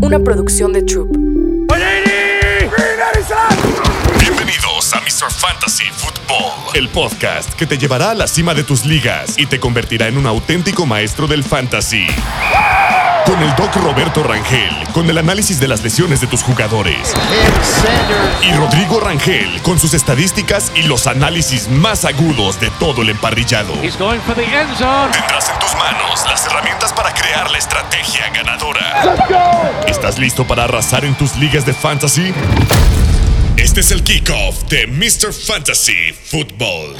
una producción de Troop. Bienvenidos a Mr. Fantasy Football, el podcast que te llevará a la cima de tus ligas y te convertirá en un auténtico maestro del fantasy. Con el doc Roberto Rangel, con el análisis de las lesiones de tus jugadores. Y Rodrigo Rangel, con sus estadísticas y los análisis más agudos de todo el emparrillado. Tendrás en tus manos las herramientas para crear la estrategia ganadora. ¿Estás listo para arrasar en tus ligas de fantasy? Este es el kickoff de Mr. Fantasy Football.